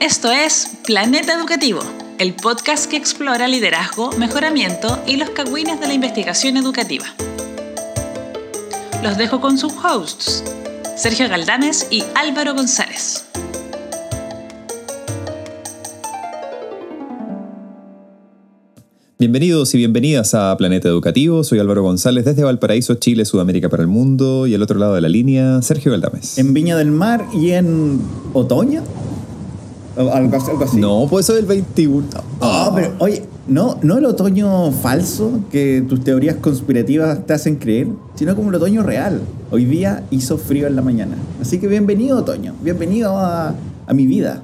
Esto es Planeta Educativo, el podcast que explora liderazgo, mejoramiento y los cagüines de la investigación educativa. Los dejo con sus hosts, Sergio Galdames y Álvaro González. Bienvenidos y bienvenidas a Planeta Educativo. Soy Álvaro González desde Valparaíso, Chile, Sudamérica para el mundo. Y al otro lado de la línea, Sergio Galdames. En Viña del Mar y en otoño. Algo, algo así. No, pues eso es el 21. Ah, pero oye, no, no el otoño falso que tus teorías conspirativas te hacen creer, sino como el otoño real. Hoy día hizo frío en la mañana. Así que bienvenido otoño, bienvenido a, a mi vida.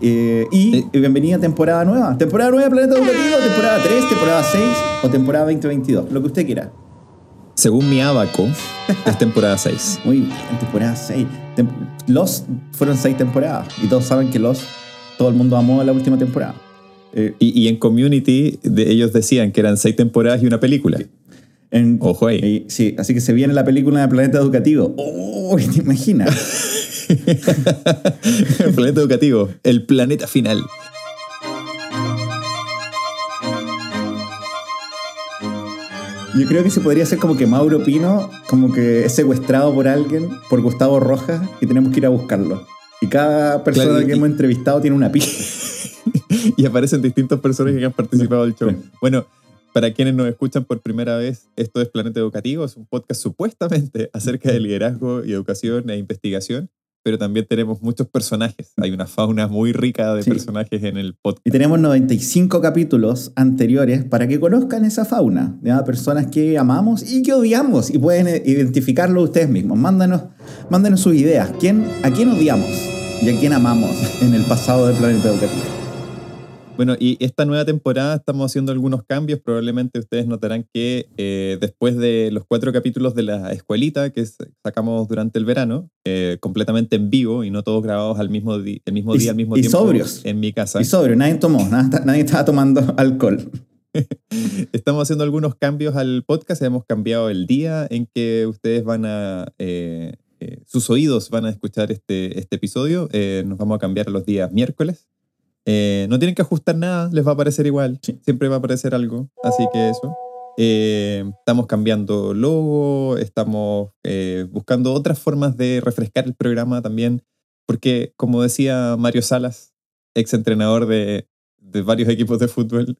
Eh, y Eh. bienvenida a temporada nueva. Temporada nueva de Planeta Educativo, temporada 3, temporada 6 o temporada 2022, lo que usted quiera. Según mi abaco, es temporada 6. Muy bien, temporada 6. Tem- Los fueron 6 temporadas y todos saben que Los, todo el mundo amó la última temporada. Eh, Y, y en Community de- ellos decían que eran 6 temporadas y una película. en- Ojo ahí. y- sí, así que se viene la película de Planeta Educativo. ¡Oh! ¿Te imaginas? el planeta educativo, el planeta final. Yo creo que se podría hacer como que Mauro Pino, como que es secuestrado por alguien, por Gustavo Rojas, y tenemos que ir a buscarlo. Cada persona Claro, y- que hemos entrevistado tiene una pista. y aparecen distintos personajes que han participado del show. Bueno, para quienes nos escuchan por primera vez, esto es Planeta Educativo, es un podcast supuestamente acerca de liderazgo y educación e investigación, pero también tenemos muchos personajes. Hay una fauna muy rica de Sí. personajes en el podcast. Y tenemos 95 capítulos anteriores para que conozcan esa fauna, ¿ya? personas que amamos y que odiamos y pueden identificarlo ustedes mismos. Mándanos, mándanos sus ideas. ¿Quién, ¿A quién odiamos y a quién amamos en el pasado del planeta educativo? Bueno, y esta nueva temporada estamos haciendo algunos cambios. Probablemente ustedes notarán que eh, después de los cuatro capítulos de la escuelita que sacamos durante el verano, eh, completamente en vivo y no todos grabados al mismo, el mismo Y- día, al mismo y tiempo sobrios. en mi casa. Y sobrio, nadie tomó, nada- nadie estaba tomando alcohol. Estamos haciendo algunos cambios al podcast. Hemos cambiado el día en que ustedes van a. eh, eh, sus oídos van a escuchar este, este episodio. Eh, nos vamos a cambiar a los días miércoles. Eh, no tienen que ajustar nada, les va a aparecer igual. Sí. Siempre va a aparecer algo. Así que eso. Eh, estamos cambiando logo, estamos buscando otras formas de refrescar el programa también. Porque, como decía Mario Salas, ex entrenador de, de varios equipos de fútbol,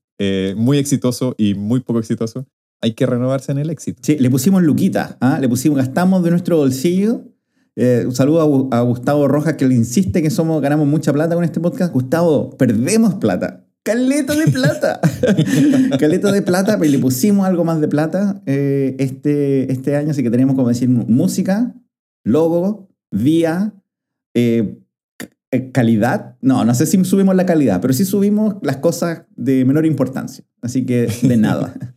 muy exitoso y muy poco exitoso, hay que renovarse en el éxito. Sí, le pusimos Luquita, ¿ah? le pusimos, gastamos de nuestro bolsillo. Eh, un saludo a, Gu- a Gustavo Rojas que le insiste que somos, ganamos mucha plata con este podcast. Gustavo, perdemos plata. Caleta de plata. Caleta de plata, pero le pusimos algo más de plata eh, este, este año, así que tenemos como decir música, logo, día, eh, eh, calidad. No, no sé si subimos la calidad, pero sí subimos las cosas de menor importancia. Así que de nada.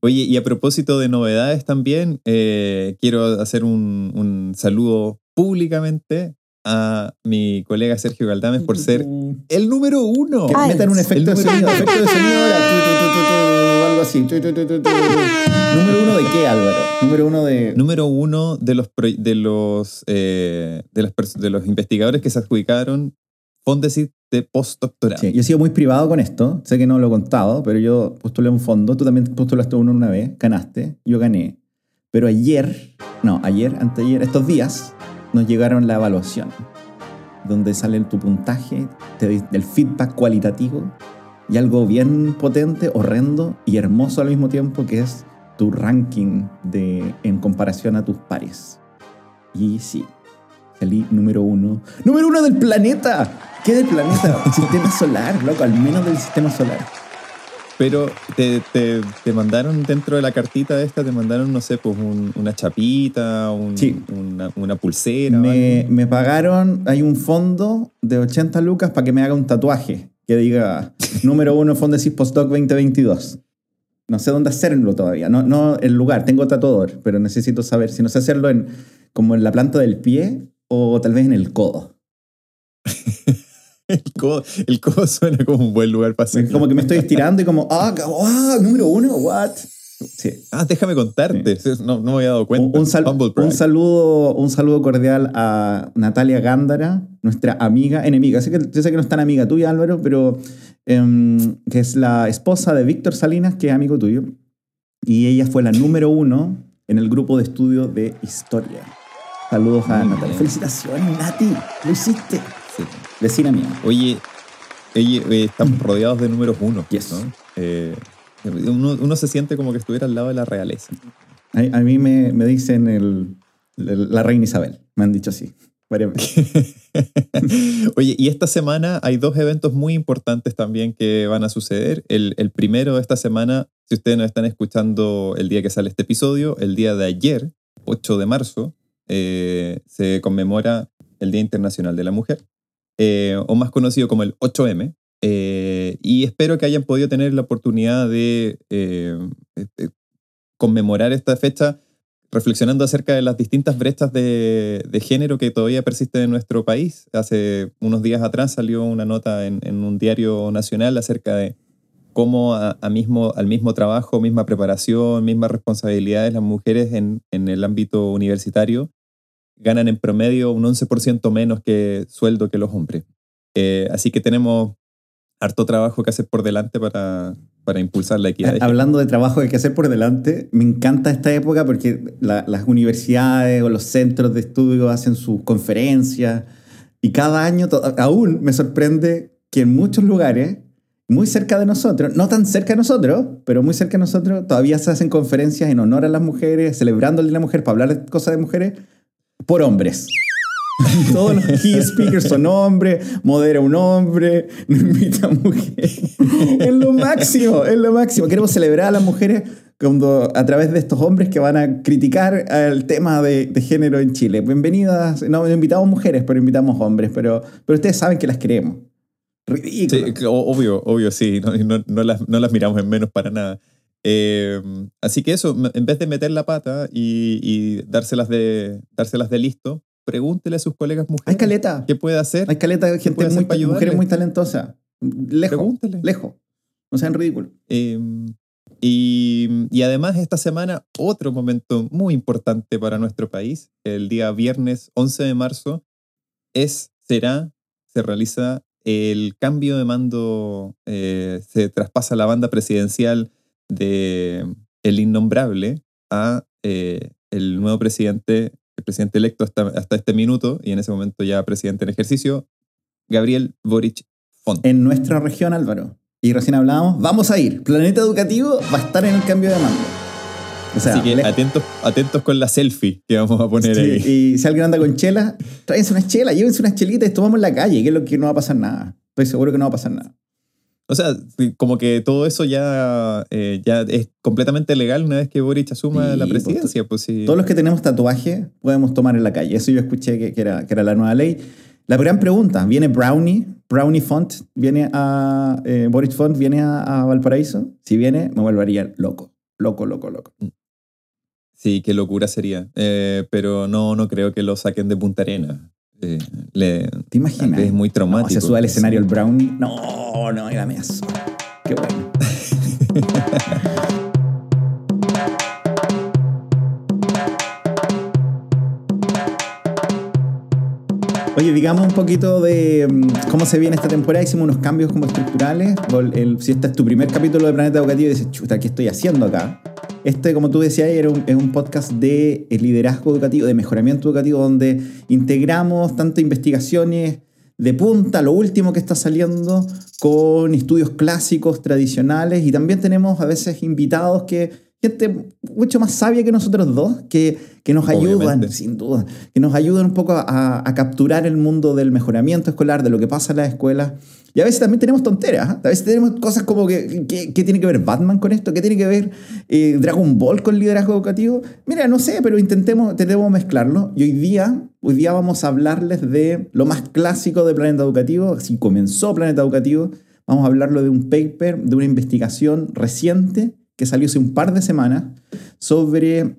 Oye, y a propósito de novedades también, eh, quiero hacer un, un saludo públicamente a mi colega Sergio Galdames por ser el número uno. Que metan un efecto de sonido, efecto de sonido ahora, algo así. Número uno de qué, Álvaro? Número uno de. Número uno de los, de los, eh, de las de los investigadores que se adjudicaron Fondesit de postdoctorado. Sí, yo he sido muy privado con esto, sé que no lo he contado, pero yo postulé un fondo, tú también postulaste uno una vez, ganaste, yo gané. Pero ayer, no, ayer, anteayer, estos días, nos llegaron la evaluación, donde sale tu puntaje, te el feedback cualitativo y algo bien potente, horrendo y hermoso al mismo tiempo, que es tu ranking de, en comparación a tus pares. Y sí, salí número uno. ¡Número uno del planeta! ¿Qué del planeta? sistema solar, loco, al menos del sistema solar. Pero te, te, te mandaron dentro de la cartita esta, te mandaron, no sé, pues un- una chapita, un- Sí. una, una pulsera. Me, me pagaron, hay un fondo de 80 lucas para que me haga un tatuaje que diga número uno Fondesis Postdoc 2022. No sé dónde hacerlo todavía, no, no el lugar, tengo tatuador, pero necesito saber si no sé hacerlo en, como en la planta del pie o tal vez en el codo. El codo, el codo suena como un buen lugar para Es hacerlo. como que me estoy estirando y como, ah, ah, número uno, what? Sí. Ah, déjame contarte. No, no me había dado cuenta. Sal- un saludo, un saludo cordial a Natalia Gándara, nuestra amiga, enemiga. Sé que, yo sé que no es tan amiga tuya, Álvaro, pero em, que es la esposa de Víctor Salinas, que es amigo tuyo. Y ella fue la número uno en el grupo de estudio de historia. Saludos a Muy Natalia. bien. Felicitaciones, Nati. Lo hiciste. Sí. Vecina mía. Oye, oye, eh, estamos rodeados de números uno. Yes. ¿no? Eh, uno, uno se siente como que estuviera al lado de la realeza. A, a mí me, me dicen el- el- la reina Isabel. Me han dicho así. Oye, y esta semana hay dos eventos muy importantes también que van a suceder. El, el primero de esta semana, si ustedes nos están escuchando el día que sale este episodio, el día de ayer, 8 de marzo, eh, se conmemora el Día Internacional de la Mujer, eh, o más conocido como el 8M. eh, y espero que hayan podido tener la oportunidad de eh, eh, conmemorar esta fecha reflexionando acerca de las distintas brechas de, género que todavía persisten en nuestro país. Hace unos días atrás salió una nota en, un diario nacional acerca de cómo a, mismo, al mismo trabajo, misma preparación, mismas responsabilidades, las mujeres en el ámbito universitario ganan en promedio un 11% menos que sueldo que los hombres. Eh, así que tenemos harto trabajo que hacer por delante para, para impulsar la equidad. Hablando de trabajo que hay que hacer por delante, me encanta esta época porque la- las universidades o los centros de estudio hacen sus conferencias y cada año aún me sorprende que en muchos lugares, muy cerca de nosotros, no tan cerca de nosotros, pero muy cerca de nosotros, todavía se hacen conferencias en honor a las mujeres, celebrando el Día de la Mujer, para hablar de cosas de mujeres, por hombres. Todos los key speakers son hombres, modera un hombre, no invita a mujeres. Es lo máximo, es lo máximo. Queremos celebrar a las mujeres cuando, a través de estos hombres que van a criticar el tema de, de género en Chile. Bienvenidas, no, invitamos mujeres, pero invitamos hombres, pero, pero ustedes saben que las queremos. Ridículo. Sí, obvio, obvio, sí, no, no- no las, no las miramos en menos para nada. Eh, así que eso, en vez de meter la pata y, y dárselas, de, dárselas de listo, pregúntele a sus colegas Hay mujeres caleta. qué puede hacer. Hay caleta de gente muy, para ayudarle? mujeres muy talentosas. Lejos, Pregúntele. lejos. No sean ridículos. Eh, y, y además esta semana otro momento muy importante para nuestro país, el día viernes 11 de marzo, es, será, se realiza el cambio de mando, eh, se traspasa la banda presidencial de el innombrable a eh, el nuevo presidente, el presidente electo hasta, hasta este minuto y en ese momento ya presidente en ejercicio, Gabriel Boric Font. en nuestra región, Álvaro. Y recién hablábamos, vamos a ir. Planeta Educativo va a estar en el cambio de mando. O sea, Así que atentos, atentos con la selfie que vamos a poner sí, ahí. y si alguien anda con chela, tráiganse unas chelas, llévense unas chelitas y tomamos en la calle, que es lo que no va a pasar nada. Estoy seguro que no va a pasar nada. O sea, como que todo eso ya, eh, ya es completamente legal una vez que Boric asuma Sí, la pues, presidencia. Pues, sí. Todos los que tenemos tatuaje podemos tomar en la calle. Eso yo escuché que, que era, que era la nueva ley. La gran pregunta, ¿viene Brownie? ¿Brownie Font? ¿Viene a... Eh, Boris Font viene a, a Valparaíso? Si viene, me volvería loco. Loco, loco, loco. Sí, qué locura sería. Eh, pero no, no creo que lo saquen de Punta Arena. Eh, le, ¿Te imaginas? es muy No, traumático. se sube al escenario el Brownie. No, no, dígame eso. Qué bueno. Oye, digamos un poquito de mm, cómo se viene esta temporada. Hicimos unos cambios como estructurales. El- si este es tu primer capítulo de Planeta Educativo y dices, chuta, ¿qué estoy haciendo acá? Este, como tú decías, era un, es un podcast de eh, liderazgo educativo, de mejoramiento educativo, donde integramos tanto investigaciones de punta, lo último que está saliendo, con estudios clásicos, tradicionales, y también tenemos a veces invitados que, gente mucho más sabia que nosotros dos, que, que nos ayudan, Obviamente. sin duda, que nos ayudan un poco a, a capturar el mundo del mejoramiento escolar, de lo que pasa en las escuelas. Y a veces también tenemos tonteras, ¿ah? a veces tenemos cosas como que, que, ¿qué tiene que ver Batman con esto? ¿Qué tiene que ver eh, Dragon Ball con liderazgo educativo? Mira, no sé, pero intentemos, intentemos mezclarlo. Y hoy día, hoy día vamos a hablarles de lo más clásico de Planeta Educativo, así comenzó Planeta Educativo. Vamos a hablarlo de un paper, de una investigación reciente que salió hace un par de semanas sobre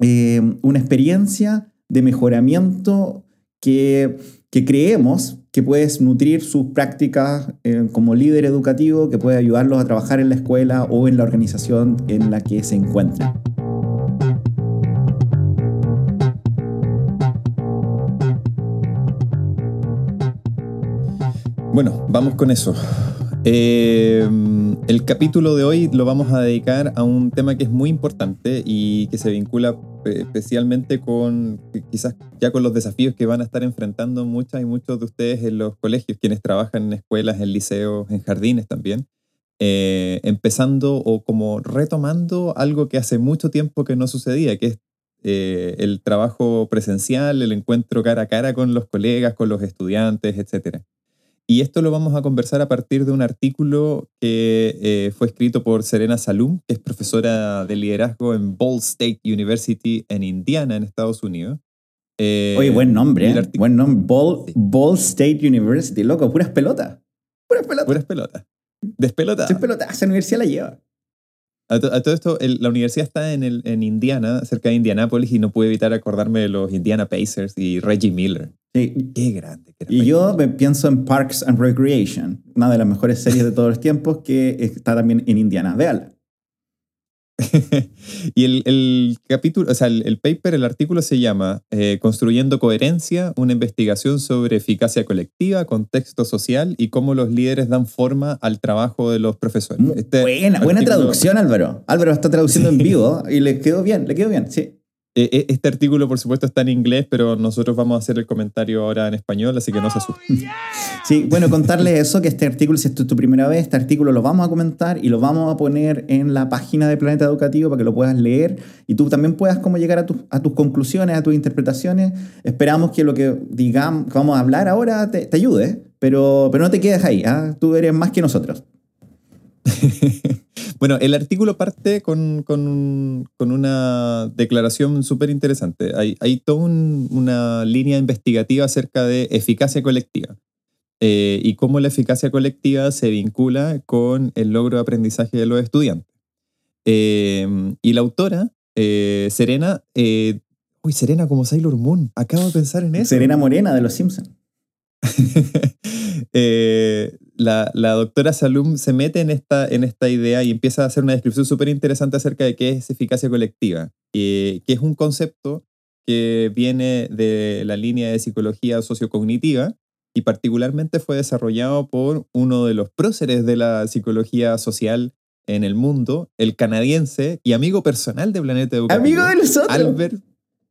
eh, una experiencia de mejoramiento que que creemos que puedes nutrir sus prácticas eh, como líder educativo, que puede ayudarlos a trabajar en la escuela o en la organización en la que se encuentran. Bueno, vamos con eso. Eh, el capítulo de hoy lo vamos a dedicar a un tema que es muy importante y que se vincula eh, especialmente con quizás ya con los desafíos que van a estar enfrentando muchas y muchos de ustedes en los colegios, quienes trabajan en escuelas, en liceos, en jardines también. Eh, empezando o como retomando algo que hace mucho tiempo que no sucedía, que es el trabajo presencial, el encuentro cara a cara con los colegas, con los estudiantes, etcétera. Y esto lo vamos a conversar a partir de un artículo que eh, fue escrito por Serena Salum, que es profesora de liderazgo en Ball State University en Indiana, en Estados Unidos. Eh, Oye, buen nombre, ¿eh? Buen nombre. Ball, State University, loco, puras pelotas. Puras pelotas. Puras pelotas. Despelota. Despelota. Esa universidad la lleva. A, todo esto, la universidad está en, el, en Indiana, cerca de Indianápolis, y no pude evitar acordarme de los Indiana Pacers y Reggie Miller. Sí. Qué grande. y yo pienso en Parks and Recreation, una de las mejores series de todos los tiempos que está también en Indiana. Véala. y el, el, capítulo, o sea, el, paper, el artículo se llama eh, Construyendo Coherencia, una investigación sobre eficacia colectiva, contexto social y cómo los líderes dan forma al trabajo de los profesores. Este buena, buena traducción, Álvaro. Álvaro está traduciendo en vivo y le quedó bien, le quedó bien, sí. Eh, eh, este artículo, por supuesto, está en inglés, pero nosotros vamos a hacer el comentario ahora en español, así que no se asusten. Sí, bueno, contarles eso, que este artículo, si esto es tu primera vez, este artículo lo vamos a comentar y lo vamos a poner en la página de Planeta Educativo para que lo puedas leer y tú también puedas como llegar a, a tus conclusiones, a tus interpretaciones. Esperamos que lo que digamos, vamos a hablar ahora te, ayude, pero, pero no te quedes ahí, ¿ah? tú eres más que nosotros. bueno, el artículo parte con, una declaración súper interesante. Hay, hay toda una línea investigativa acerca de eficacia colectiva eh, y cómo la eficacia colectiva se vincula con el logro de aprendizaje de los estudiantes. Eh, y la autora, eh, Serena, uy, Serena como Sailor Moon, acabo de pensar en eso. Serena Morena de Los Simpsons. la, doctora Salum se mete en esta, en esta idea y empieza a hacer una descripción súper interesante acerca de qué es eficacia colectiva, que es un concepto que viene de la línea de psicología sociocognitiva y particularmente fue desarrollado por uno de los próceres de la psicología social en el mundo, el canadiense y amigo personal de Planeta Educativo. Amigo de nosotros. Albert,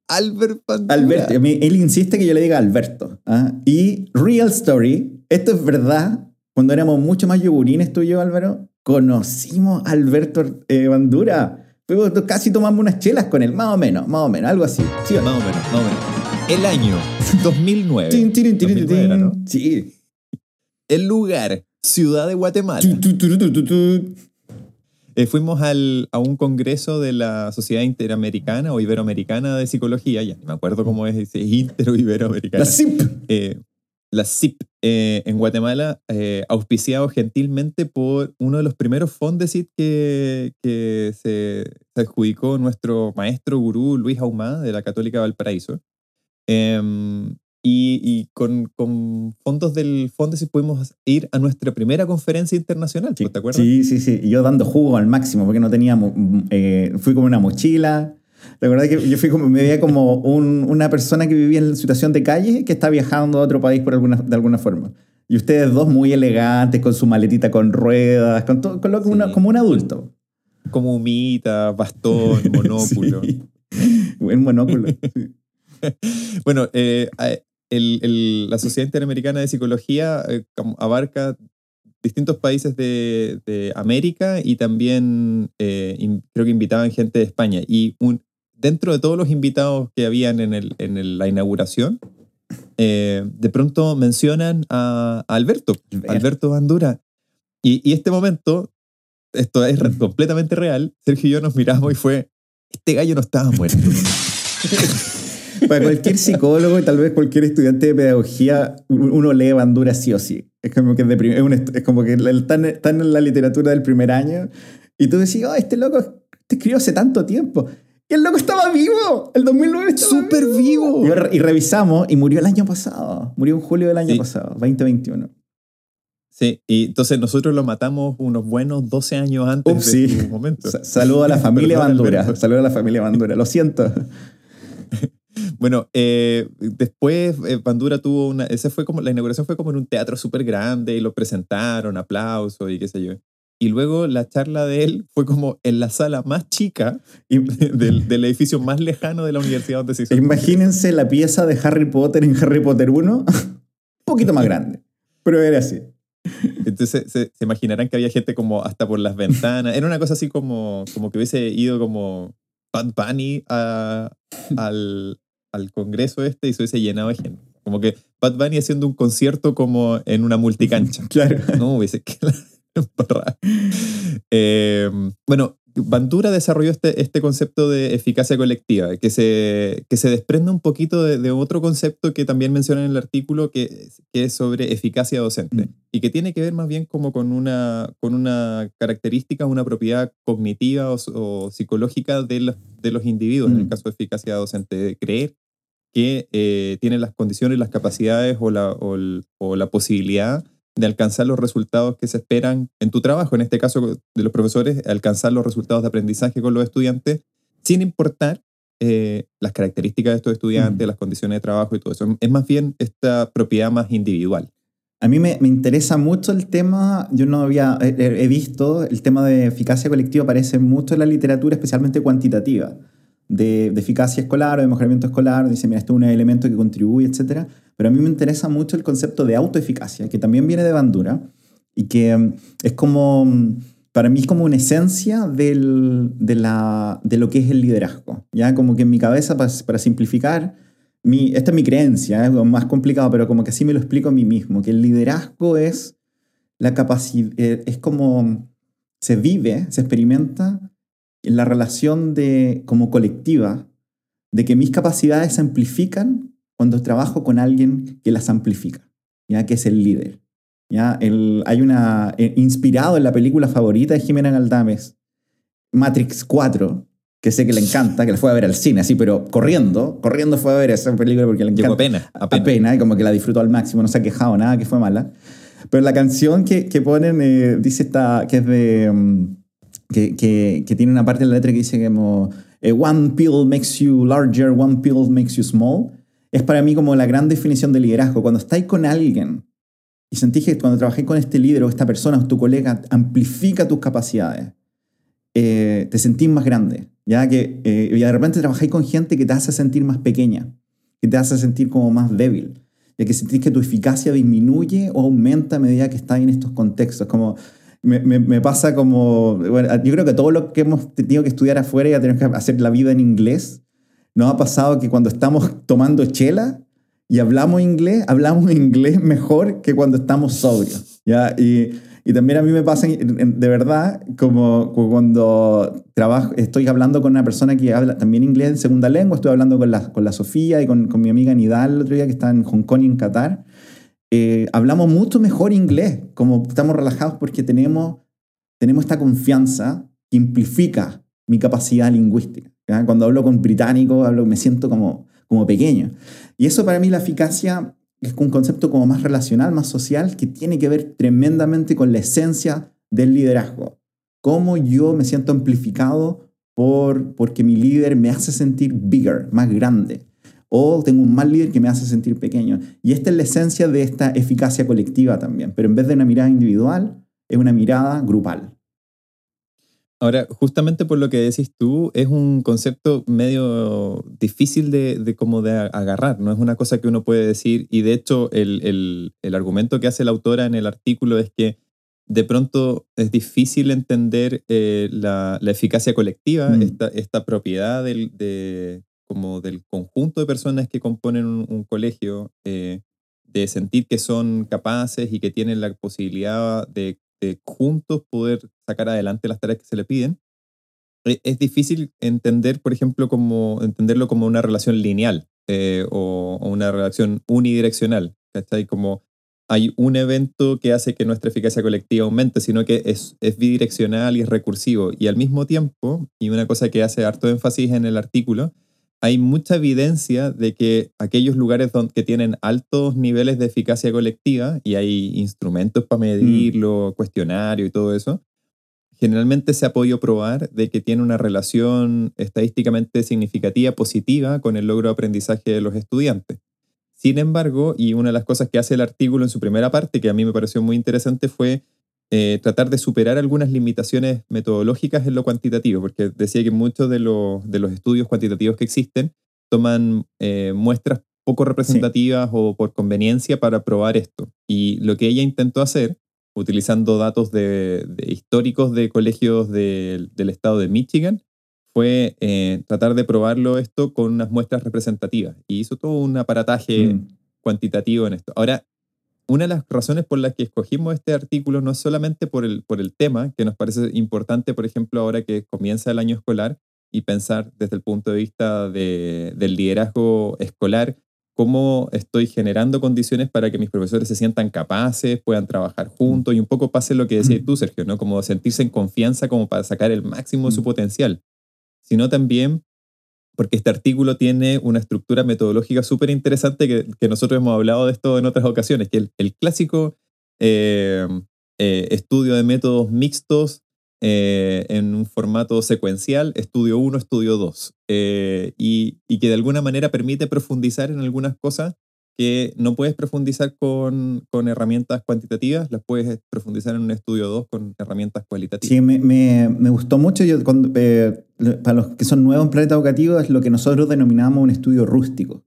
Albert Alberto, él insiste que yo le diga Alberto. ¿ah? Y Real Story, esto es verdad, cuando éramos mucho más yogurines tú y yo, Álvaro, conocimos a Alberto eh, Bandura. Casi tomamos unas chelas con él, más o menos, más o menos, algo así. ¿Sí más o menos, más o menos. El año 2009. 2009 Sí. El lugar, Ciudad de Guatemala. Eh, fuimos al, a un congreso de la Sociedad Interamericana o Iberoamericana de Psicología, ya me acuerdo cómo es, es Intero Iberoamericana. La CIP. Eh, la CIP eh, en Guatemala, eh, auspiciado gentilmente por uno de los primeros Fondesit que, que se, adjudicó nuestro maestro gurú Luis Ahumada de la Católica Valparaíso. Em, y, con, con, fondos del Fondesit pudimos ir a nuestra primera conferencia internacional, sí, ¿te acuerdas? Sí, sí, sí. yo dando jugo al máximo porque no teníamos, eh, fui como una mochila, la verdad que yo fui como, me veía como una persona que vivía en situación de calle que está viajando a otro país por alguna, de alguna forma. Y ustedes dos muy elegantes, con su maletita con ruedas, con todo, con lo, como, un adulto. Como humita, bastón, monóculo. Buen monóculo. bueno, eh, la Sociedad Interamericana de Psicología eh, abarca distintos países de, América y también eh, creo que invitaban gente de España. Y un, dentro de todos los invitados que habían en, el, en la inauguración, eh, de pronto mencionan a, Alberto, Alberto Bandura. Y, este momento, esto es completamente real, Sergio y yo nos miramos y fue, este gallo no estaba muerto. Para cualquier psicólogo y tal vez cualquier estudiante de pedagogía, uno lee Bandura sí o sí. Es como que, es, como que están, en la literatura del primer año y tú decís, oh, este loco te escribió hace tanto tiempo. Y el loco estaba vivo. El 2009 estaba ¡Súper vivo! Y, re- y revisamos y murió el año pasado. Murió en julio del año Sí. pasado, 2021. Sí, y entonces nosotros lo matamos unos buenos 12 años antes Ups, de sí. su momento. Sa- Saludo a la familia Bandura. Saludo a la familia Bandura. Lo siento. Bueno, eh, después eh, Bandura tuvo una, ese fue como, la inauguración fue como en un teatro súper grande y lo presentaron, aplausos y qué sé yo. Y luego la charla de él fue como en la sala más chica Y- del, del edificio más lejano de la universidad donde se hizo. Imagínense la pieza de Harry Potter en Harry Potter 1. Un poquito más grande. Pero era así. Entonces se, se imaginarán que había gente como hasta por las ventanas. Era una cosa así como, como que hubiese ido como Bad Bunny a- al, al congreso este y se hubiese llenado de gente. Como que Bad Bunny haciendo un concierto como en una multicancha. Claro. No, hubiese embarrada. Eh, bueno, Bandura desarrolló este, este concepto de eficacia colectiva, que se, que se desprende un poquito de, de otro concepto que también menciona en el artículo, que, que es sobre eficacia docente, Mm. y que tiene que ver más bien como con una, con una característica, una propiedad cognitiva o, o psicológica de los, de los individuos, en el Mm. caso de eficacia docente, de creer que eh, tienen las condiciones, las capacidades o la, o el- o la posibilidad de alcanzar los resultados que se esperan en tu trabajo, en este caso de los profesores, alcanzar los resultados de aprendizaje con los estudiantes, sin importar eh, las características de estos estudiantes, Mm. las condiciones de trabajo y todo eso. Es más bien esta propiedad más individual. A mí me, me interesa mucho el tema, yo no había, he, he visto, el tema de eficacia colectiva aparece mucho en la literatura, especialmente cuantitativa, de, de eficacia escolar o de mejoramiento escolar, dice, mira, este es un elemento que contribuye, etc. Pero a mí me interesa mucho el concepto de autoeficacia, que también viene de Bandura, y que mm, es como, mm, para mí es como una esencia de, la, de lo que es el liderazgo, ¿ya? Como que en mi cabeza, para, para simplificar, mi, esta es mi creencia, es más complicado, pero como que así me lo explico a mí mismo, que el liderazgo es la capacidad, es como se vive, se experimenta en la relación de, como colectiva, de que mis capacidades se amplifican cuando trabajo con alguien que las amplifica, ya que es el líder. ¿ya? El, hay una, eh, inspirado en la película favorita de Jimena Galdames, Matrix 4, que sé que le encanta, que la fue a ver al cine, así, pero corriendo, corriendo fue a ver esa película porque le encanta. Llegó apenas, apenas. Apenas, y como que la disfrutó al máximo, no se ha quejado nada, que fue mala. Pero la canción que, que ponen, eh, dice esta, que es de... mm, que, que, que tiene una parte de la letra que dice como eh, One pill makes you larger, one pill makes you small. Es para mí como la gran definición de liderazgo. Cuando estáis con alguien y sentís que cuando trabajé con este líder o esta persona o tu colega amplifica tus capacidades, eh, te sentís más grande. Ya que eh, y de repente trabajáis con gente que te hace sentir más pequeña, que te hace sentir como más débil, ya que sentís que tu eficacia disminuye o aumenta a medida que estás en estos contextos. Como me, pasa como, bueno, yo creo que todo lo que hemos tenido que estudiar afuera y ya tenemos que hacer la vida en inglés, nos ha pasado que cuando estamos tomando chela y hablamos inglés, hablamos inglés mejor que cuando estamos sobrios. ¿ya? Y, también a mí me pasa, de verdad, como cu- cuando trabajo, estoy hablando con una persona que habla también inglés en segunda lengua, estoy hablando con la, con la Sofía y con, con mi amiga Nidal el otro día que está en Hong Kong y en Qatar, eh, hablamos mucho mejor inglés, como estamos relajados porque tenemos, tenemos esta confianza que amplifica mi capacidad lingüística. ¿Ya? Cuando hablo con británicos, hablo, me siento como, como pequeño. Y eso para mí la eficacia es un concepto como más relacional, más social, que tiene que ver tremendamente con la esencia del liderazgo. Cómo yo me siento amplificado por, porque mi líder me hace sentir bigger, más grande. O tengo un mal líder que me hace sentir pequeño. Y esta es la esencia de esta eficacia colectiva también. Pero en vez de una mirada individual, es una mirada grupal. Ahora, justamente por lo que decís tú, es un concepto medio difícil de, de como de agarrar, no es una cosa que uno puede decir, y de hecho el, el- el argumento que hace la autora en el artículo es que de pronto es difícil entender eh, la, la eficacia colectiva, Mm. esta, esta propiedad del, de, como del conjunto de personas que componen un, un colegio, eh, de sentir que son capaces y que tienen la posibilidad de, de juntos poder sacar adelante las tareas que se le piden. E- Es difícil entender, por ejemplo, como entenderlo como una relación lineal eh, o, o una relación unidireccional, ¿cachai? Como hay un evento que hace que nuestra eficacia colectiva aumente, sino que es, es bidireccional y es recursivo. Y al mismo tiempo, y una cosa que hace harto énfasis en el artículo, hay mucha evidencia de que aquellos lugares donde, que tienen altos niveles de eficacia colectiva, y hay instrumentos para medirlo, cuestionario y todo eso, generalmente se ha podido probar de que tiene una relación estadísticamente significativa positiva con el logro de aprendizaje de los estudiantes. Sin embargo, y una de las cosas que hace el artículo en su primera parte, que a mí me pareció muy interesante, fue eh, tratar de superar algunas limitaciones metodológicas en lo cuantitativo, porque decía que muchos de, de los estudios cuantitativos que existen toman eh, muestras poco representativas o por conveniencia para probar esto. Y lo que ella intentó hacer, utilizando datos de, históricos de colegios del estado de Michigan, fue eh, tratar de probarlo esto con unas muestras representativas y hizo todo un aparataje mm. cuantitativo en esto. Ahora, una de las razones por las que escogimos este artículo no es solamente por el, por el tema, que nos parece importante, por ejemplo, ahora que comienza el año escolar y pensar desde el punto de vista del liderazgo escolar, cómo estoy generando condiciones para que mis profesores se sientan capaces, puedan trabajar juntos y un poco pase lo que decías mm. tú, Sergio, ¿no? Como sentirse en confianza como para sacar el máximo de su mm. potencial sino también porque este artículo tiene una estructura metodológica súper interesante que, nosotros hemos hablado de esto en otras ocasiones, que el, el clásico eh, eh, estudio de métodos mixtos eh, en un formato secuencial, estudio 1, estudio 2, y, y, que de alguna manera permite profundizar en algunas cosas que no puedes profundizar con, con, herramientas cuantitativas, las puedes profundizar en un estudio 2 con herramientas cualitativas. Sí, me, me, me gustó mucho. Yo, eh, para los que son nuevos en Planeta Educativo, es lo que nosotros denominamos un estudio rústico.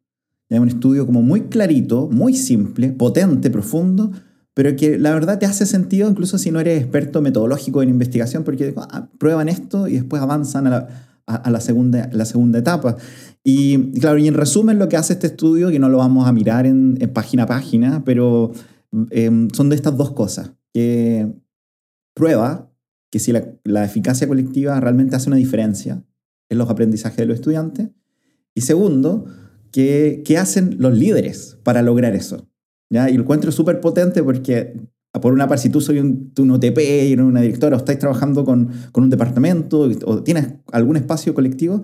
Es un estudio como muy clarito, muy simple, potente, profundo, pero que la verdad te hace sentido incluso si no eres experto metodológico en investigación, porque ah, prueban esto y después avanzan a la, a, la, segunda, la segunda etapa. Y claro, y en resumen lo que hace este estudio, que no lo vamos a mirar en, página a página, pero em, son de estas dos cosas, que prueba que si la, eficacia colectiva realmente hace una diferencia en los aprendizajes de los estudiantes, y segundo, que, qué hacen los líderes para lograr eso. ¿ya? Y lo encuentro súper potente porque por una parte, si tú soy un, un OTP y una directora o estáis trabajando con, con, un departamento o tienes algún espacio colectivo,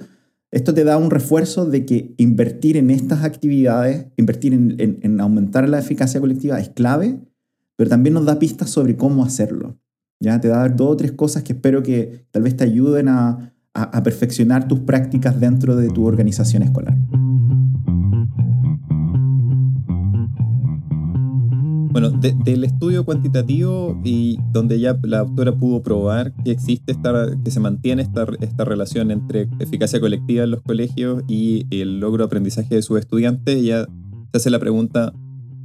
esto te da un refuerzo de que invertir en estas actividades, invertir en, en, aumentar la eficacia colectiva es clave, pero también nos da pistas sobre cómo hacerlo. ¿ya? Te da dos o tres cosas que espero que tal vez te ayuden a, a perfeccionar tus prácticas dentro de tu organización escolar. Bueno, del estudio cuantitativo y donde ya la autora pudo probar que existe esta, que se mantiene esta, esta relación entre eficacia colectiva en los colegios y el logro de aprendizaje de sus estudiantes, ya se hace la pregunta,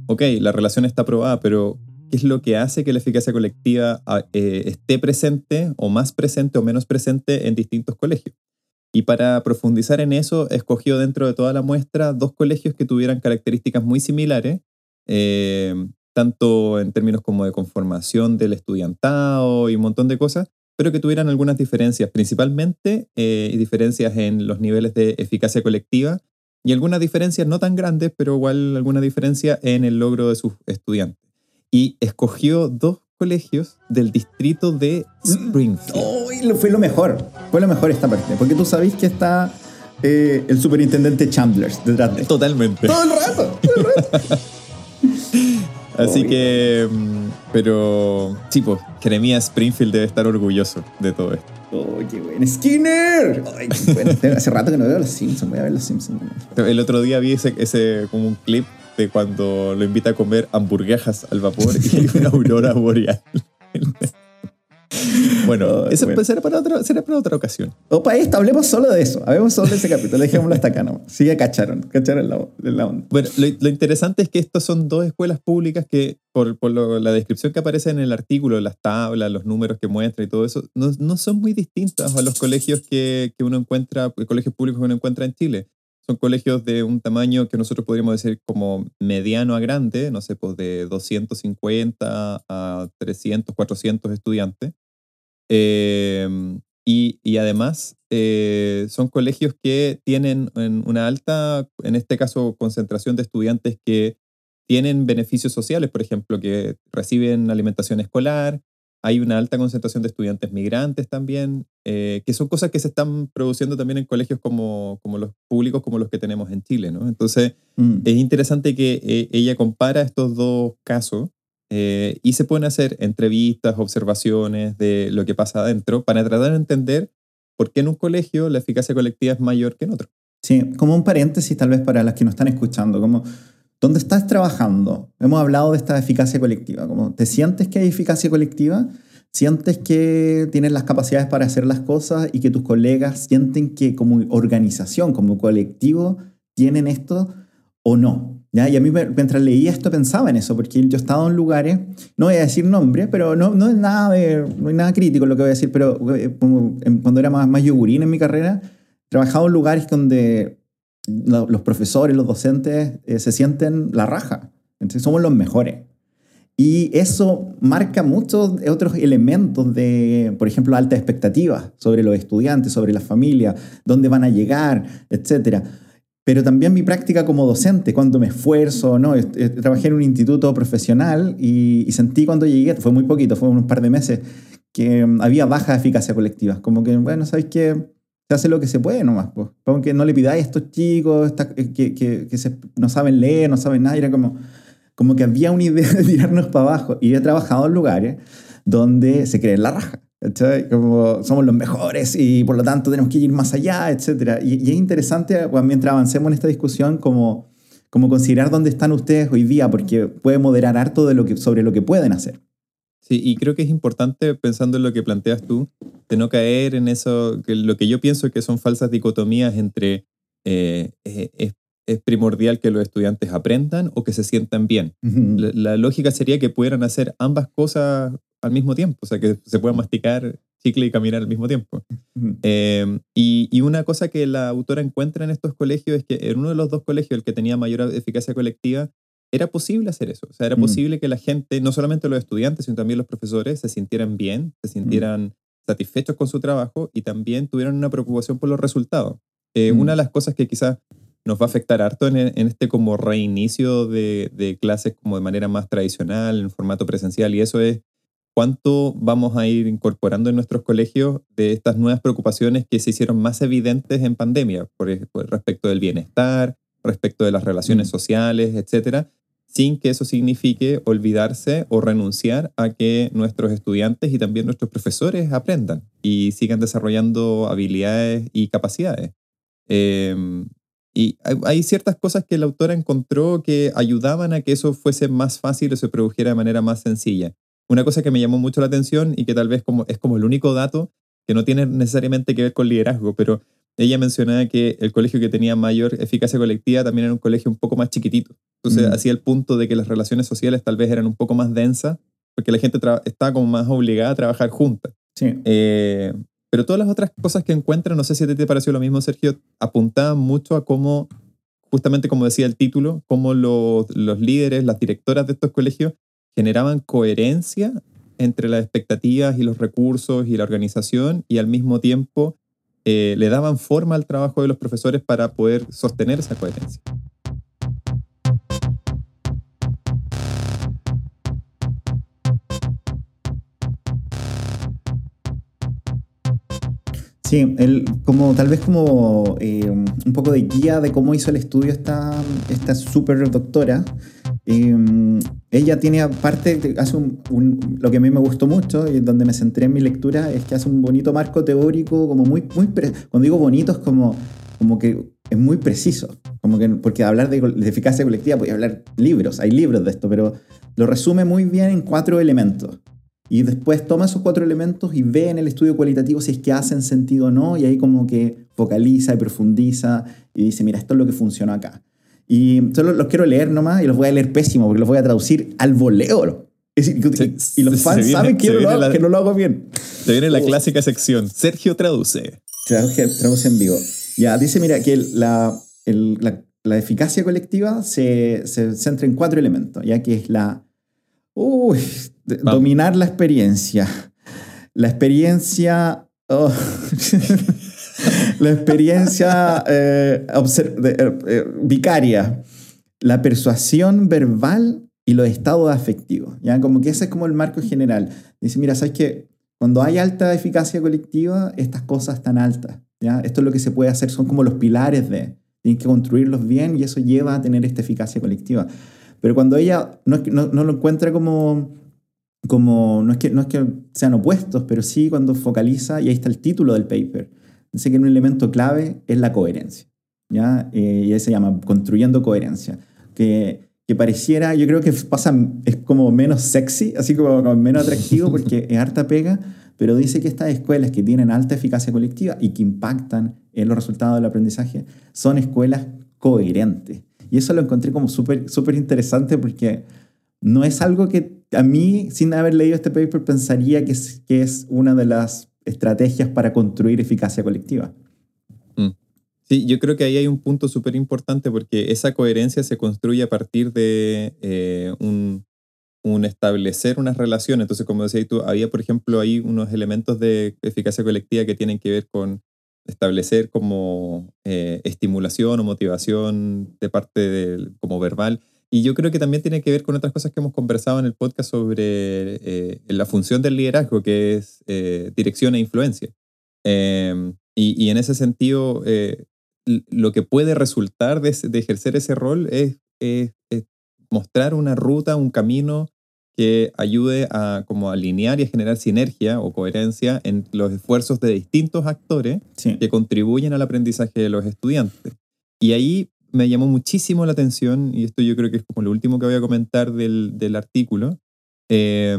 ok, la relación está probada, pero ¿qué es lo que hace que la eficacia colectiva ah, eh, esté presente o más presente o menos presente en distintos colegios? Y para profundizar en eso, escogió dentro de toda la muestra dos colegios que tuvieran características muy similares, eh, tanto en términos como de conformación del estudiantado y un montón de cosas, pero que tuvieran algunas diferencias, principalmente eh, diferencias en los niveles de eficacia colectiva y algunas diferencias no tan grandes, pero igual alguna diferencia en el logro de sus estudiantes. Y escogió dos colegios del distrito de Springfield. fue lo mejor, fue lo mejor esta parte, porque tú sabes que está eh, el superintendente Chandlers detrás de Totalmente. Todo el rato, todo el rato. Así que, mm, pero sí, pues, Jeremías Springfield debe estar orgulloso de todo esto. ¡Oh, qué bueno! ¡Skinner! Ay, qué bueno. Hace rato que no veo los Simpsons, voy a ver los Simpsons. El otro día vi ese, ese como un clip de cuando lo invita a comer hamburguesas al vapor y una aurora boreal. Bueno, eso será, para otra, será para otra ocasión. O para esto, hablemos solo de eso. Hablemos solo de ese capítulo. Dejémoslo hasta acá, ¿no? Sí, cacharon. Cacharon la, la onda. Bueno, lo, interesante es que estos son dos escuelas públicas que, por, por la descripción que aparece en el artículo, las tablas, los números que muestra y todo eso, no, no son muy distintas a los colegios que, que uno encuentra, colegios públicos que uno encuentra en Chile son colegios de un tamaño que nosotros podríamos decir como mediano a grande, no sé, pues de 250 a 300, 400 estudiantes. Em, y, y, además eh, son colegios que tienen una alta, en este caso, concentración de estudiantes que tienen beneficios sociales, por ejemplo, que reciben alimentación escolar, hay una alta concentración de estudiantes migrantes también, eh, que son cosas que se están produciendo también en colegios como, como los públicos como los que tenemos en Chile. ¿no? Entonces, mm. es interesante que eh, ella compara estos dos casos eh, y se pueden hacer entrevistas, observaciones de lo que pasa adentro para tratar de entender por qué en un colegio la eficacia colectiva es mayor que en otro. Sí, como un paréntesis tal vez para las que nos están escuchando, como ¿Dónde estás trabajando? Hemos hablado de esta eficacia colectiva. Como, ¿Te sientes que hay eficacia colectiva? ¿Sientes que tienes las capacidades para hacer las cosas y que tus colegas sienten que como organización, como colectivo, tienen esto o no? ¿Ya? Y a mí mientras leía esto pensaba en eso, porque yo he estado en lugares, no voy a decir nombre, pero no, no, es nada de, no hay nada crítico lo que voy a decir, pero eh, cuando era más, más yogurín en mi carrera, he trabajado en lugares donde los profesores, los docentes eh, se sienten la raja. Entonces somos los mejores. Y eso marca muchos otros elementos de, por ejemplo, alta expectativa sobre los estudiantes, sobre la familia, dónde van a llegar, etc. Pero también mi práctica como docente, cuando me esfuerzo, ¿no? Trabajé en un instituto profesional y, y sentí cuando llegué, fue muy poquito, fue un par de meses, que mm, había baja eficacia colectiva. Como que, bueno, ¿sabes qué? se hace lo que se puede nomás. Pues. Como que no le pidáis a estos chicos eh, que, que, que no saben leer, no saben nada. Era como, como que había una idea de tirarnos para abajo. Y he trabajado en lugares donde se cree la raja. Como somos los mejores y por lo tanto tenemos que ir más allá, etc. Y, y es interesante mientras avancemos en esta discusión como, como considerar dónde están ustedes hoy día, porque puede moderar harto de lo que, sobre lo que pueden hacer. Sí, y creo que es importante, pensando en lo que planteas tú, de no caer en eso, que lo que yo pienso que son falsas dicotomías entre eh, eh, es, primordial que los estudiantes aprendan o que se sientan bien. la, lógica sería que pudieran hacer ambas cosas al mismo tiempo, o sea, que se puedan masticar chicle y caminar al mismo tiempo. Eh, y, y, una cosa que la autora encuentra en estos colegios es que en uno de los dos colegios, el que tenía mayor eficacia colectiva, era posible hacer eso. O sea, era mm. posible que la gente, no solamente los estudiantes, sino también los profesores, se sintieran bien, se mm. sintieran satisfechos con su trabajo y también tuvieran una preocupación por los resultados. Eh, mm. Una de las cosas que quizás nos va a afectar harto en, en este como reinicio de, de, clases como de manera más tradicional, en formato presencial, y eso es cuánto vamos a ir incorporando en nuestros colegios de estas nuevas preocupaciones que se hicieron más evidentes en pandemia, por, por respecto del bienestar, respecto de las relaciones sociales, etcétera, sin que eso signifique olvidarse o renunciar a que nuestros estudiantes y también nuestros profesores aprendan y sigan desarrollando habilidades y capacidades. Em, y hay ciertas cosas que la autora encontró que ayudaban a que eso fuese más fácil o se produjera de manera más sencilla. Una cosa que me llamó mucho la atención y que tal vez como, es como el único dato que no tiene necesariamente que ver con liderazgo, pero ella mencionaba que el colegio que tenía mayor eficacia colectiva también era un colegio un poco más chiquitito. Entonces mm. hacía el punto de que las relaciones sociales tal vez eran un poco más densas porque la gente estaba como más obligada a trabajar juntas. Sí. Eh, pero todas las otras cosas que encuentran, no sé si a ti te pareció lo mismo, Sergio, apuntaban mucho a cómo, justamente como decía el título, cómo los, los líderes, las directoras de estos colegios generaban coherencia entre las expectativas y los recursos y la organización y al mismo tiempo eh, le daban forma al trabajo de los profesores para poder sostener esa coherencia. Sí, el, como, tal vez como eh, un poco de guía de cómo hizo el estudio esta, esta super doctora. Eh, ella tiene aparte, hace un, lo que a mí me gustó mucho y donde me centré en mi lectura es que hace un bonito marco teórico, como muy, muy cuando digo bonito es como, como que es muy preciso, como que, porque hablar de, de eficacia colectiva, puede hablar libros, hay libros de esto, pero lo resume muy bien en cuatro elementos. Y después toma esos cuatro elementos y ve en el estudio cualitativo si es que hacen sentido o no, y ahí como que focaliza y profundiza y dice, mira, esto es lo que funcionó acá. Y solo los quiero leer nomás y los voy a leer pésimo porque los voy a traducir al voleo. y, los fans saben que, no lo hago, bien. Te viene la oh. clásica sección. Sergio traduce. Traduce, traduce en vivo. Ya, dice, mira, que la, la, la, eficacia colectiva se, se centra en cuatro elementos, ya que es la Uy, dominar la experiencia. La experiencia... Oh, la experiencia eh, eh, eh, vicaria. la persuasión verbal y los estados afectivos. ¿ya? Como que ese es como el marco general. Dice, mira, ¿sabes qué? Cuando hay alta eficacia colectiva, estas cosas están altas. ¿ya? Esto es lo que se puede hacer, son como los pilares de... Tienen que construirlos bien y eso lleva a tener esta eficacia colectiva. Pero cuando ella no, no, no lo encuentra como, como no, es que, no es que sean opuestos, pero sí cuando focaliza, y ahí está el título del paper, dice que un elemento clave es la coherencia. ¿ya? Eh, y ahí se llama Construyendo Coherencia. Que, que pareciera, yo creo que pasa, es como menos sexy, así como, como menos atractivo porque es harta pega, pero dice que estas escuelas que tienen alta eficacia colectiva y que impactan en los resultados del aprendizaje son escuelas coherentes. Y eso lo encontré como súper súper interesante porque no es algo que a mí, sin haber leído este paper, pensaría que es, que es una de las estrategias para construir eficacia colectiva. Mm. Sí, yo creo que ahí hay un punto súper importante porque esa coherencia se construye a partir de eh, un, un, establecer unas relaciones. Entonces, como decías tú, había, por ejemplo, ahí unos elementos de eficacia colectiva que tienen que ver con establecer como eh, estimulación o motivación de parte del, como verbal. Y yo creo que también tiene que ver con otras cosas que hemos conversado en el podcast sobre eh, la función del liderazgo, que es eh, dirección e influencia. Em, y, y, en ese sentido, lo que puede resultar de, de ejercer ese rol es, es, es, mostrar una ruta, un camino que ayude a como alinear y a generar sinergia o coherencia en los esfuerzos de distintos actores Sí. que contribuyen al aprendizaje de los estudiantes. Y ahí me llamó muchísimo la atención, y esto yo creo que es como lo último que voy a comentar del, del artículo, eh,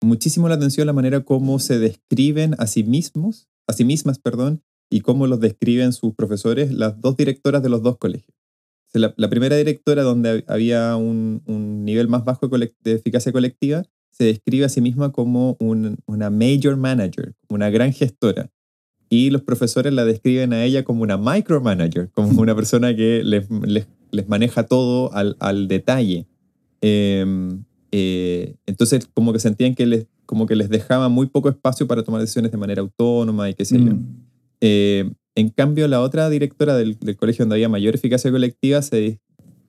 muchísimo la atención la manera como se describen a sí mismos, a sí mismas, perdón, y cómo los describen sus profesores, las dos directoras de los dos colegios. La, primera directora, donde había un, un nivel más bajo de, de, eficacia colectiva, se describe a sí misma como un, una major manager, una gran gestora. Y los profesores la describen a ella como una micromanager, como una persona que les, les, les maneja todo al, al detalle. Eh, eh, entonces, como que sentían que les, como que les dejaba muy poco espacio para tomar decisiones de manera autónoma y qué sé yo. Mm. Eh, en cambio, la otra directora del, del, colegio donde había mayor eficacia colectiva se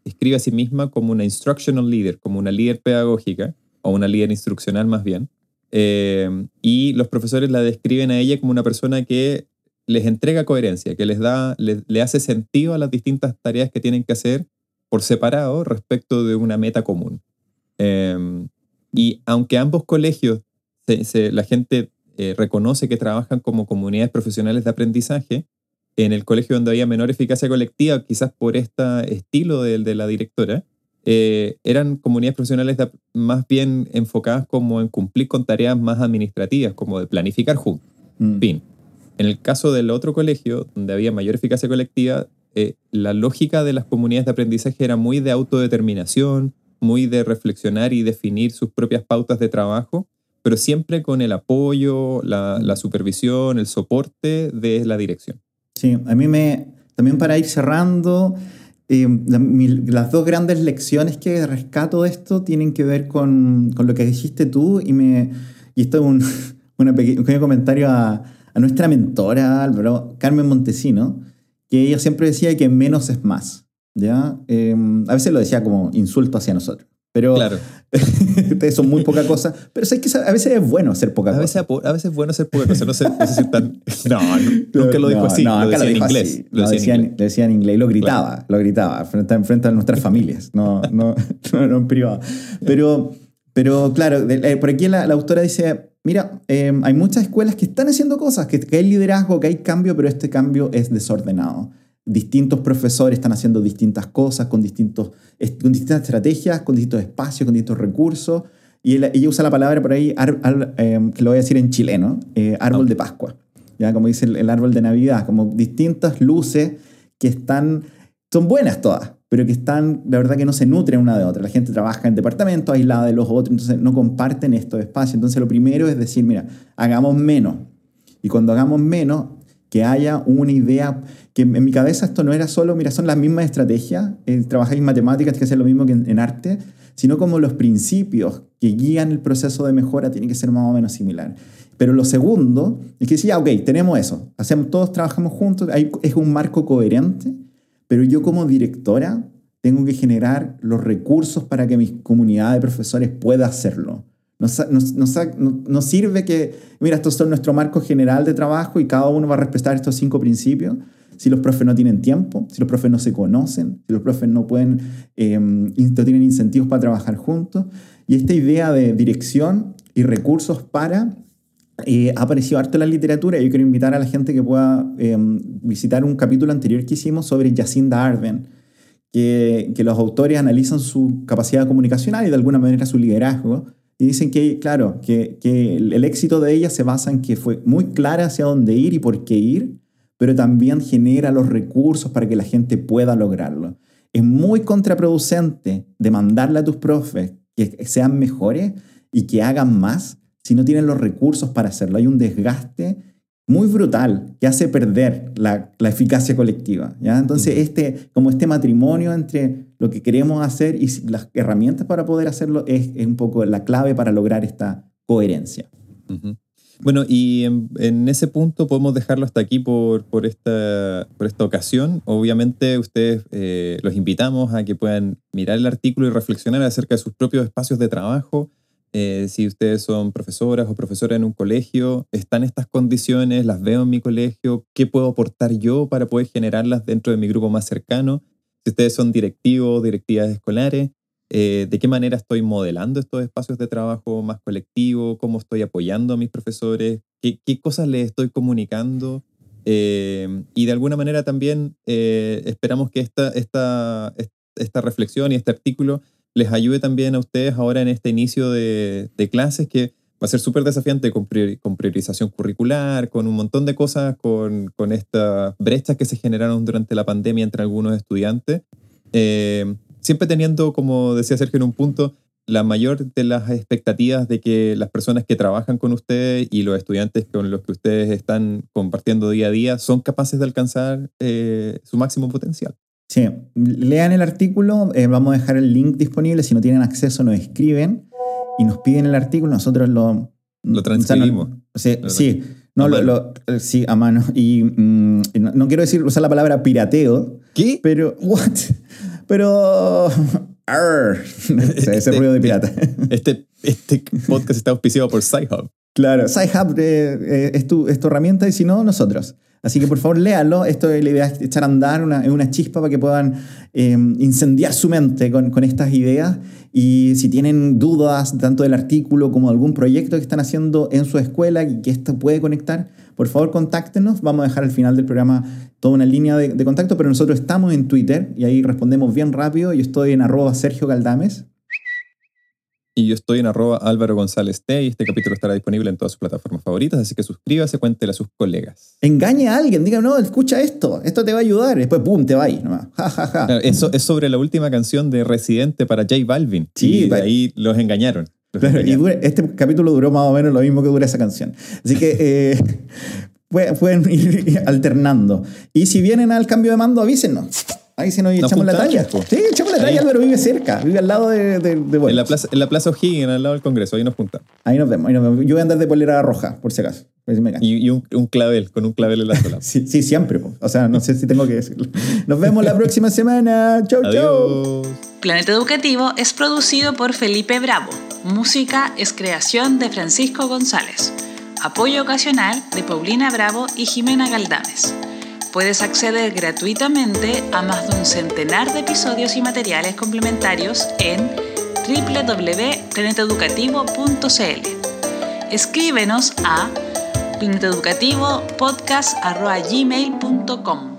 describe a sí misma como una instructional leader, como una líder pedagógica, o una líder instruccional más bien. Eh, y los profesores la describen a ella como una persona que les entrega coherencia, que les da, le, hace sentido a las distintas tareas que tienen que hacer por separado respecto de una meta común. Eh, y aunque ambos colegios, la gente eh, reconoce que trabajan como comunidades profesionales de aprendizaje, en el colegio donde había menor eficacia colectiva, quizás por este estilo de, de la directora, eh, eran comunidades profesionales de, más bien enfocadas como en cumplir con tareas más administrativas, como de planificar juntos. Mm. Fin. En el caso del otro colegio, donde había mayor eficacia colectiva, eh, la lógica de las comunidades de aprendizaje era muy de autodeterminación, muy de reflexionar y definir sus propias pautas de trabajo, pero siempre con el apoyo, la, la supervisión, el soporte de la dirección. Sí, a mí me, también para ir cerrando, las dos grandes lecciones que rescato de esto tienen que ver con, con lo que dijiste tú y, me, y esto es un, pequeño, un pequeño comentario a, a, nuestra mentora, Álvaro, Carmen Montesino, que ella siempre decía que menos es más. ¿ya? Eh, a veces lo decía como insulto hacia nosotros. Pero claro. es muy poca cosa. Pero es que a veces es bueno hacer poca a veces, cosa. A veces es bueno hacer poca cosa. No sé, no sé si tan... No, nunca lo dijo no, así. No, lo decía lo inglés. Así. Lo, lo decía, en inglés. decía en inglés. Lo gritaba. Claro. Lo gritaba. Frente, a, frente a nuestras familias. No, no, no, no en privado. Pero, pero claro, eh, por aquí la, la autora dice... Mira, eh, hay muchas escuelas que están haciendo cosas, que, que hay liderazgo, que hay cambio, pero este cambio es desordenado distintos profesores están haciendo distintas cosas, con, distintos, con distintas estrategias, con distintos espacios, con distintos recursos. Y ella, ella usa la palabra por ahí, ar, ar, eh, que lo voy a decir en chileno, eh, árbol okay. de Pascua. Ya como dice el, el, árbol de Navidad, como distintas luces que están, son buenas todas, pero que están, la verdad que no se nutren una de otra. La gente trabaja en departamentos aislada de los otros, entonces no comparten estos espacios. Entonces lo primero es decir, mira, hagamos menos. Y cuando hagamos menos, que haya una idea, que en mi cabeza esto no era solo, mira, son las mismas estrategias, eh, en matemáticas tiene que hacer lo mismo que en, arte, sino como los principios que guían el proceso de mejora tienen que ser más o menos similar. Pero lo segundo es que decía, ya, ok, tenemos eso, hacemos, todos trabajamos juntos, hay, es un marco coherente, pero yo como directora tengo que generar los recursos para que mi comunidad de profesores pueda hacerlo. No, no, sirve que, mira, estos son nuestro marco general de trabajo y cada uno va a respetar estos cinco principios. Si los profes no tienen tiempo, si los profes no se conocen, si los profes no pueden, eh, no tienen incentivos para trabajar juntos. Y esta idea de dirección y recursos para eh, ha aparecido harto en la literatura. Yo quiero invitar a la gente que pueda em, visitar un capítulo anterior que hicimos sobre Jacinda Arden, que, los autores analizan su capacidad comunicacional y de alguna manera su liderazgo. Y dicen que, claro, que, que el éxito de ella se basa en que fue muy clara hacia dónde ir y por qué ir, pero también genera los recursos para que la gente pueda lograrlo. Es muy contraproducente demandarle a tus profes que sean mejores y que hagan más si no tienen los recursos para hacerlo. Hay un desgaste muy brutal que hace perder la, eficacia colectiva. ¿ya? Entonces, este, como este matrimonio entre lo que queremos hacer y las herramientas para poder hacerlo es, un poco la clave para lograr esta coherencia. Bueno, y en, ese punto podemos dejarlo hasta aquí por, por, esta, por esta ocasión. Obviamente ustedes eh, los invitamos a que puedan mirar el artículo y reflexionar acerca de sus propios espacios de trabajo. Eh, si ustedes son profesoras o profesoras en un colegio, están estas condiciones, las veo en mi colegio, ¿qué puedo aportar yo para poder generarlas dentro de mi grupo más cercano? Si ustedes son directivos, directivas escolares, eh, de qué manera estoy modelando estos espacios de trabajo más colectivo, cómo estoy apoyando a mis profesores, qué, qué cosas les estoy comunicando. Eh, y de alguna manera también esperamos que esta, esta, esta reflexión y este artículo les ayude también a ustedes ahora en este inicio de, clases que va a ser súper desafiante con, con, priorización curricular, con un montón de cosas, con, con estas brechas que se generaron durante la pandemia entre algunos estudiantes. Eh, siempre teniendo, como decía Sergio en un punto, la mayor de las expectativas de que las personas que trabajan con ustedes y los estudiantes con los que ustedes están compartiendo día a día son capaces de alcanzar eh, su máximo potencial. Sí, lean el artículo, eh, vamos a dejar el link disponible, si no tienen acceso nos escriben y nos piden el artículo, nosotros lo... Lo transcribimos. sí, sí, no, lo, sí, a mano. Y mm, no, quiero decir usar la palabra pirateo. ¿Qué? Pero, what? Pero. ese, este, ruido de pirata. Este, este podcast está auspiciado por SciHub. Claro, SciHub eh, eh, es, tu, es tu herramienta y si no, nosotros. Así que por favor léalo. Esto es la idea es echar a andar una, una chispa para que puedan em, incendiar su mente con, con, estas ideas. Y si tienen dudas tanto del artículo como de algún proyecto que están haciendo en su escuela y que esto puede conectar, por favor contáctenos. Vamos a dejar al final del programa toda una línea de, de contacto, pero nosotros estamos en Twitter y ahí respondemos bien rápido. Yo estoy en arroba Sergio Galdames. Y yo estoy en arroba Álvaro González T y este capítulo estará disponible en todas sus plataformas favoritas, así que suscríbase, cuéntele a sus colegas. Engañe a alguien, diga, no, escucha esto, esto te va a ayudar. después, pum, te va ahí nomás. eso es sobre la última canción de Residente para J Balvin. Sí, y ahí los engañaron. y este capítulo duró más o menos lo mismo que dura esa canción. Así que eh, pueden ir alternando. Y si vienen al cambio de mando, avísenos. Ahí se nos, echamos la talla. Sí, echamos la talla, pero vive cerca, vive al lado de, de, en, la plaza, en la Plaza O'Higgins, al lado del Congreso, ahí nos juntamos. Ahí nos vemos, ahí nos vemos. Yo voy a andar de polera roja, por si acaso. y, un, un, clavel, con un clavel en la sola. sí, sí, siempre. O sea, no sé si tengo que decirlo. Nos vemos la próxima semana. Chau, chau. Planeta Educativo es producido por Felipe Bravo. Música es creación de Francisco González. Apoyo ocasional de Paulina Bravo y Jimena Galdames puedes acceder gratuitamente a más de un centenar de episodios y materiales complementarios en www.planeteducativo.cl. Escríbenos a planeteducativopodcast.gmail.com